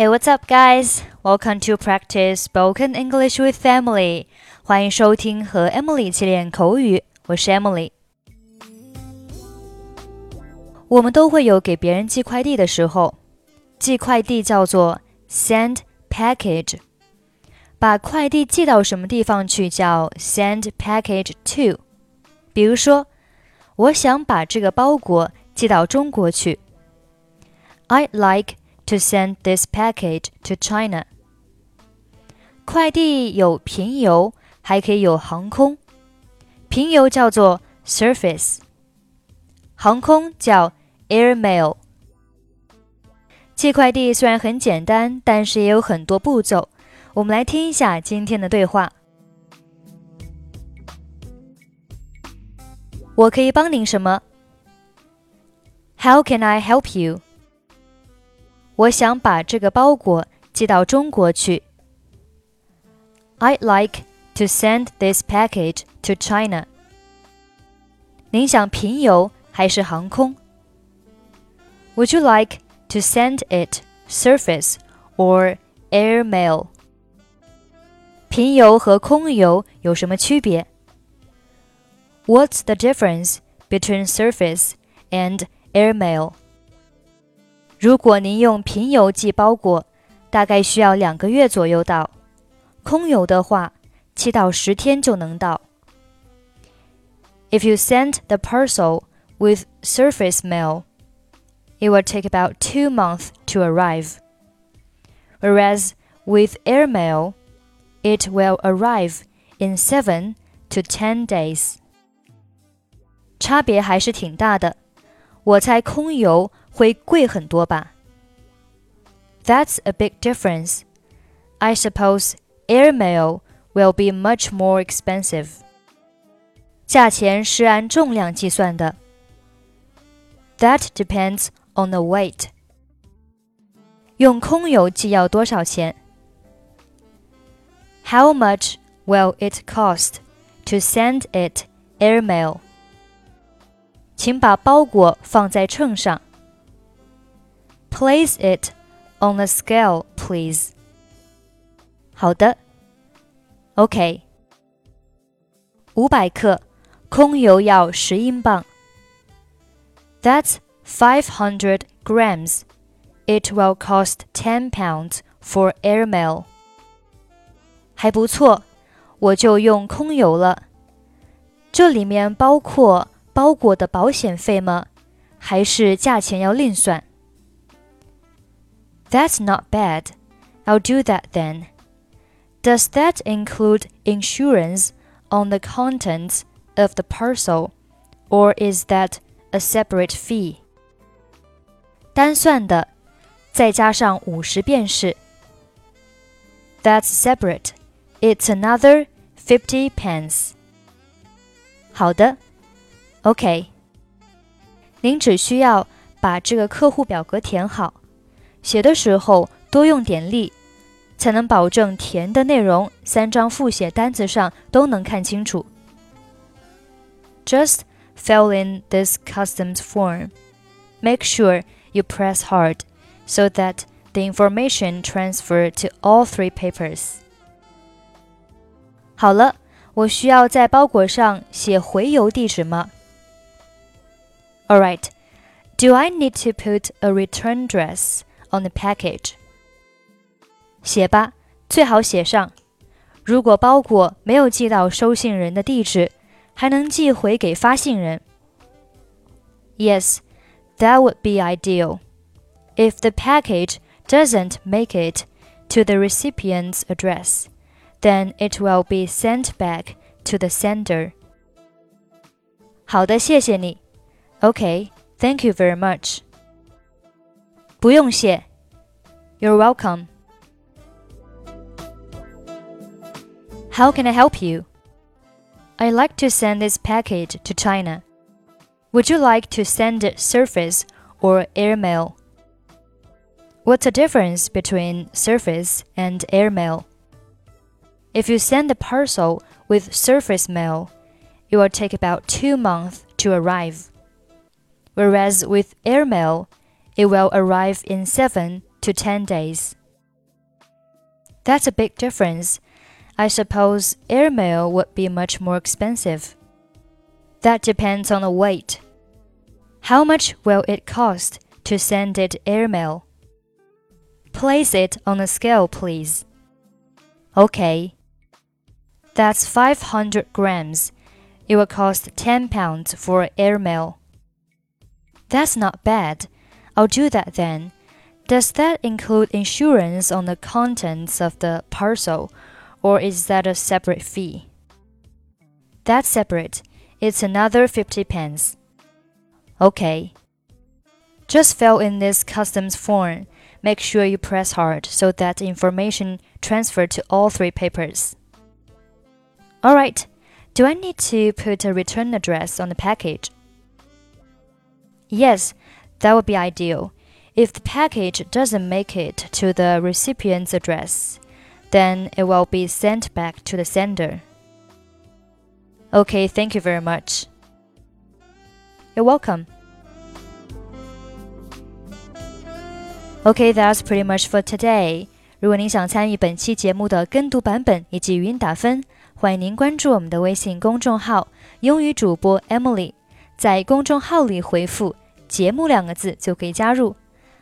Hey, what's up, guys? Welcome to practice spoken English with Emily. 欢迎收听和 Emily 一起练口语，我是 Emily。我们都会有给别人寄快递的时候，寄快递叫做 send package，把快递寄到什么地方去叫 send package to。比如说，我想把这个包裹寄到中国去。I like to send this package to China。快递有平邮，还可以有航空。平邮叫做 surface，航空叫 airmail。寄快递虽然很简单，但是也有很多步骤。我们来听一下今天的对话。我可以帮您什么？How can I help you？ 我想把这个包裹寄到中国去。I'd like to send this package to China。您想平邮还是航空？Would you like to send it surface or air mail？平邮和空邮有什么区别？What's the difference between surface and air mail？ 如果您用平邮寄包裹，大概需要两个月左右到；空邮的话，七到十天就能到。If you send the parcel with surface mail, it will take about two months to arrive. Whereas with air mail, it will arrive in seven to ten days. 差别还是挺大的。我猜空邮 会贵很多吧？That's a big difference. I suppose airmail will be much more expensive. 价钱是按重量计算的。That depends on the weight. 用空邮寄要多少钱？how much will it cost to send it airmail? 请把包裹放在秤上。 Place it on the scale, please. 好的，OK。五百克空邮要十英镑。That's five hundred grams. It will cost ten pounds for airmail. 还不错，我就用空邮了。这里面包括包裹的保险费吗？还是价钱要另算？？That's not bad. I'll do that then. Does that include insurance on the contents of the parcel, or is that a separate fee? 单算的，再加上五十便士。That's separate. It's another fifty pence. 好的，OK。您只需要把这个客户表格填好， 写的时候多用点力，才能保证填的内容三张复写单子上都能看清楚。Just fill in this customs form. Make sure you press hard so that the information transfer to all three papers. 好了，我需要在包裹上写回邮地址吗？All right. Do I need to put a return address on the package? 写吧，最好写上。如果包裹没有寄到收信人的地址，还能寄回给发信人。Yes, that would be ideal. If the package doesn't make it to the recipient's address, then it will be sent back to the sender. 好的，谢谢你。Okay, thank you very much. 不用谢。 You're welcome. How can I help you? I'd like to send this package to China. Would you like to send it surface or airmail? What's the difference between surface and airmail? If you send the parcel with surface mail, it will take about two months to arrive. Whereas with air mail, it will arrive in seven to ten days. That's a big difference. I suppose airmail would be much more expensive. That depends on the weight. How much will it cost to send it airmail? Place it on a scale, please. Okay. That's 500 grams. It will cost 10 pounds for airmail. That's not bad. I'll do that then. Does that include insurance on the contents of the parcel, or is that a separate fee? That's separate. It's another 50 pence. Okay. Just fill in this customs form. Make sure you press hard so that information transferred to all three papers. Alright, do I need to put a return address on the package? Yes, that would be ideal. If the package doesn't make it to the recipient's address, then it will be sent back to the sender. Okay, thank you very much. You're welcome. Okay, that's pretty much for today. 如果您想参与本期节目的跟读版本以及语音打分，欢迎您关注我们的微信公众号“英语主播 Emily”。在公众号里回复“节目”两个字就可以加入。